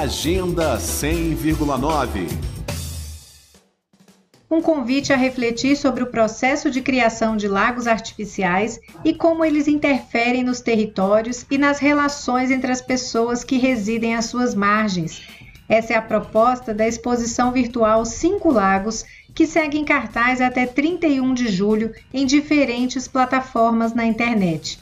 Agenda 100,9 um convite a refletir sobre o processo de criação de lagos artificiais e como eles interferem nos territórios e nas relações entre as pessoas que residem às suas margens. Essa é a proposta da exposição virtual Cinco Lagos, que segue em cartaz até 31 de julho em diferentes plataformas na internet.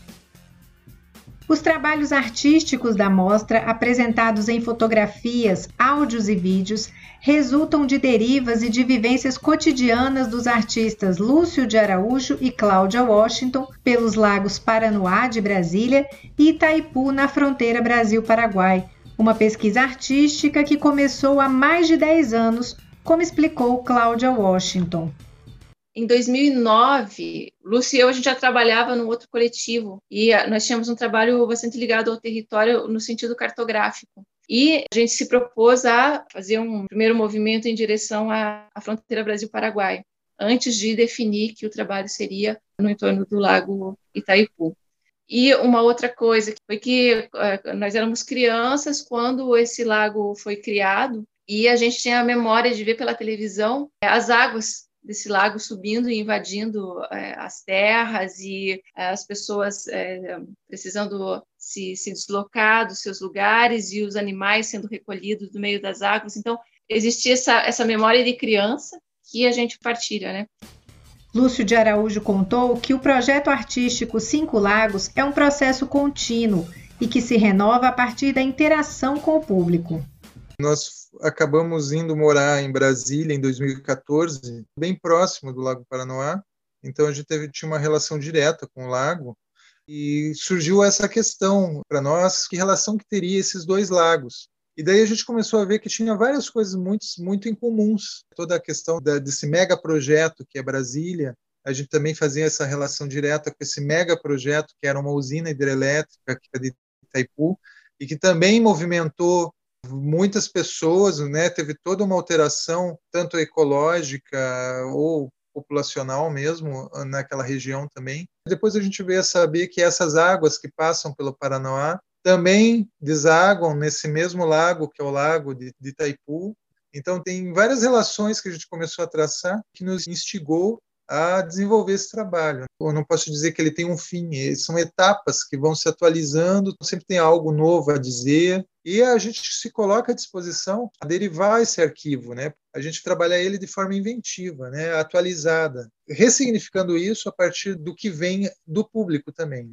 Os trabalhos artísticos da mostra, apresentados em fotografias, áudios e vídeos, resultam de derivas e de vivências cotidianas dos artistas Lúcio de Araújo e Cláudia Washington pelos lagos Paranoá de Brasília e Itaipu na fronteira Brasil-Paraguai. Uma pesquisa artística que começou há mais de 10 anos, como explicou Cláudia Washington. Em 2009, Lúcio e eu a gente já trabalhava no outro coletivo e ah, nós tínhamos um trabalho bastante ligado ao território no sentido cartográfico. E a gente se propôs a fazer um primeiro movimento em direção à, à fronteira Brasil-Paraguai, antes de definir que o trabalho seria no entorno do Lago Itaipu. E uma outra coisa foi que uh, nós éramos crianças quando esse lago foi criado e a gente tinha a memória de ver pela televisão as águas desse lago subindo e invadindo é, as terras e é, as pessoas é, precisando se, se deslocar dos seus lugares e os animais sendo recolhidos do meio das águas. Então, existia essa, essa memória de criança que a gente partilha, né? Lúcio de Araújo contou que o projeto artístico Cinco Lagos é um processo contínuo e que se renova a partir da interação com o público. Nós acabamos indo morar em Brasília em 2014, bem próximo do Lago Paranoá. Então a gente teve, tinha uma relação direta com o lago e surgiu essa questão para nós, que relação que teria esses dois lagos? E daí a gente começou a ver que tinha várias coisas muito, muito incomuns. Toda a questão da, desse mega projeto que é Brasília, a gente também fazia essa relação direta com esse mega projeto que era uma usina hidrelétrica é de Itaipu e que também movimentou muitas pessoas, né, teve toda uma alteração, tanto ecológica ou populacional mesmo, naquela região também. Depois a gente veio a saber que essas águas que passam pelo Paranoá também desaguam nesse mesmo lago, que é o lago de, de Itaipu. Então, tem várias relações que a gente começou a traçar que nos instigou a desenvolver esse trabalho. Eu não posso dizer que ele tem um fim, são etapas que vão se atualizando, sempre tem algo novo a dizer, e a gente se coloca à disposição a derivar esse arquivo, né? A gente trabalha ele de forma inventiva, né? atualizada, ressignificando isso a partir do que vem do público também.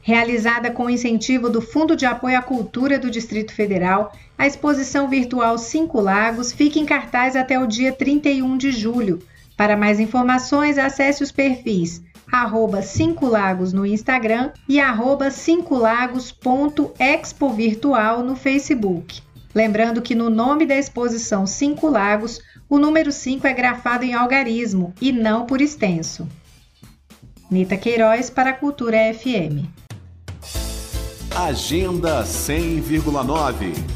Realizada com incentivo do Fundo de Apoio à Cultura do Distrito Federal, a exposição virtual Cinco Lagos fica em cartaz até o dia 31 de julho para mais informações, acesse os perfis arroba 5 Lagos no Instagram e arroba 5 Lagos.expovirtual no Facebook. Lembrando que no nome da exposição 5 Lagos, o número 5 é grafado em algarismo e não por extenso. Nita Queiroz para a Cultura FM. Agenda 100,9